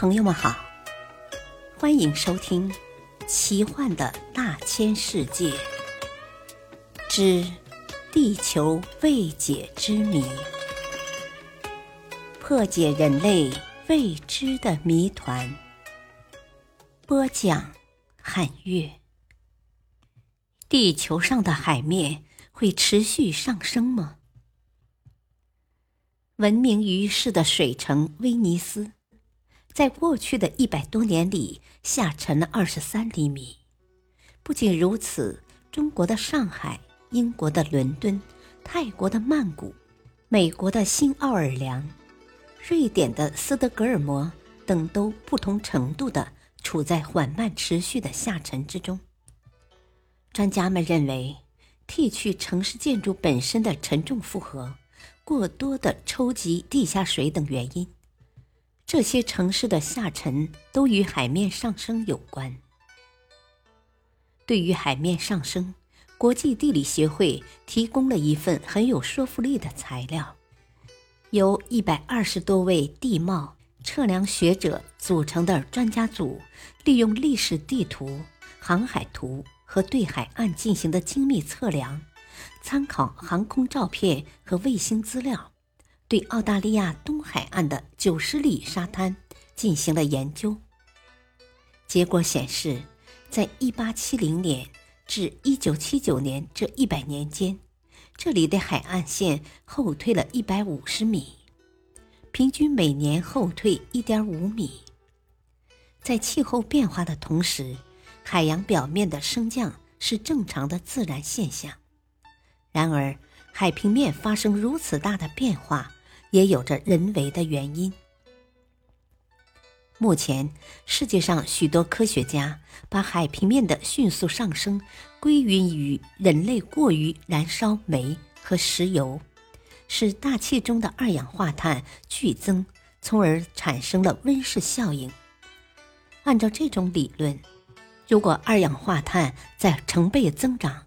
朋友们好，欢迎收听《奇幻的大千世界之地球未解之谜》，破解人类未知的谜团。播讲：汉月。地球上的海面会持续上升吗？闻名于世的水城威尼斯。在过去的一百多年里，下沉了二十三厘米。不仅如此，中国的上海、英国的伦敦、泰国的曼谷、美国的新奥尔良、瑞典的斯德哥尔摩等，都不同程度的处在缓慢持续的下沉之中。专家们认为，剃去城市建筑本身的沉重负荷、过多的抽集地下水等原因。这些城市的下沉都与海面上升有关。对于海面上升，国际地理协会提供了一份很有说服力的材料，由一百二十多位地貌测量学者组成的专家组，利用历史地图、航海图和对海岸进行的精密测量，参考航空照片和卫星资料。对澳大利亚东海岸的九十里沙滩进行了研究。结果显示，在一八七零年至一九七九年这一百年间，这里的海岸线后退了一百五十米，平均每年后退一点五米。在气候变化的同时，海洋表面的升降是正常的自然现象。然而，海平面发生如此大的变化。也有着人为的原因。目前，世界上许多科学家把海平面的迅速上升归因于人类过于燃烧煤和石油，使大气中的二氧化碳剧增，从而产生了温室效应。按照这种理论，如果二氧化碳在成倍增长，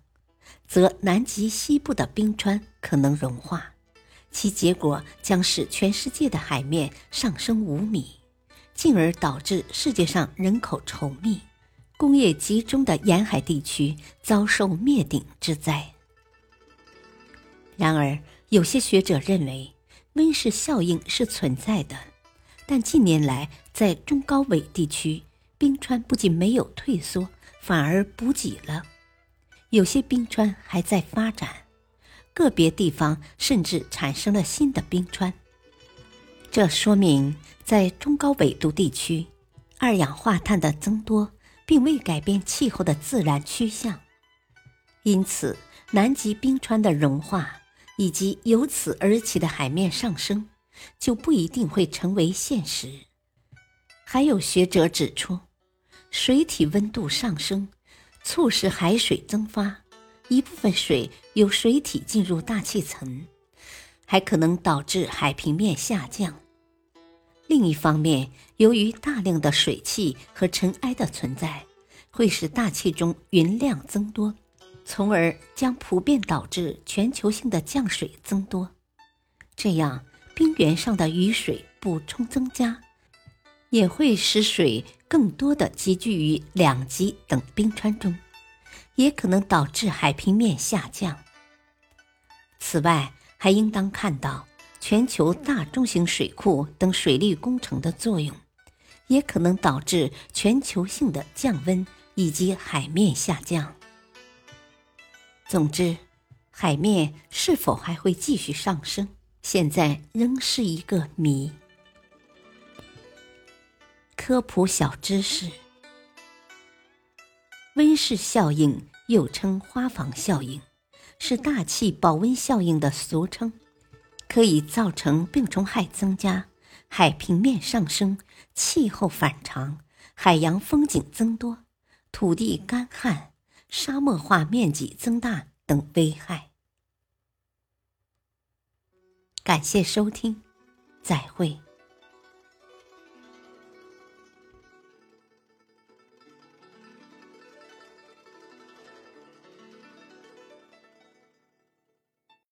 则南极西部的冰川可能融化。其结果将使全世界的海面上升五米，进而导致世界上人口稠密、工业集中的沿海地区遭受灭顶之灾。然而，有些学者认为温室效应是存在的，但近年来在中高纬地区，冰川不仅没有退缩，反而补给了，有些冰川还在发展。个别地方甚至产生了新的冰川，这说明在中高纬度地区，二氧化碳的增多并未改变气候的自然趋向，因此南极冰川的融化以及由此而起的海面上升就不一定会成为现实。还有学者指出，水体温度上升，促使海水蒸发。一部分水由水体进入大气层，还可能导致海平面下降。另一方面，由于大量的水汽和尘埃的存在，会使大气中云量增多，从而将普遍导致全球性的降水增多。这样，冰原上的雨水补充增加，也会使水更多的积聚于两极等冰川中。也可能导致海平面下降。此外，还应当看到全球大中型水库等水利工程的作用，也可能导致全球性的降温以及海面下降。总之，海面是否还会继续上升，现在仍是一个谜。科普小知识。温室效应又称花房效应，是大气保温效应的俗称，可以造成病虫害增加、海平面上升、气候反常、海洋风景增多、土地干旱、沙漠化面积增大等危害。感谢收听，再会。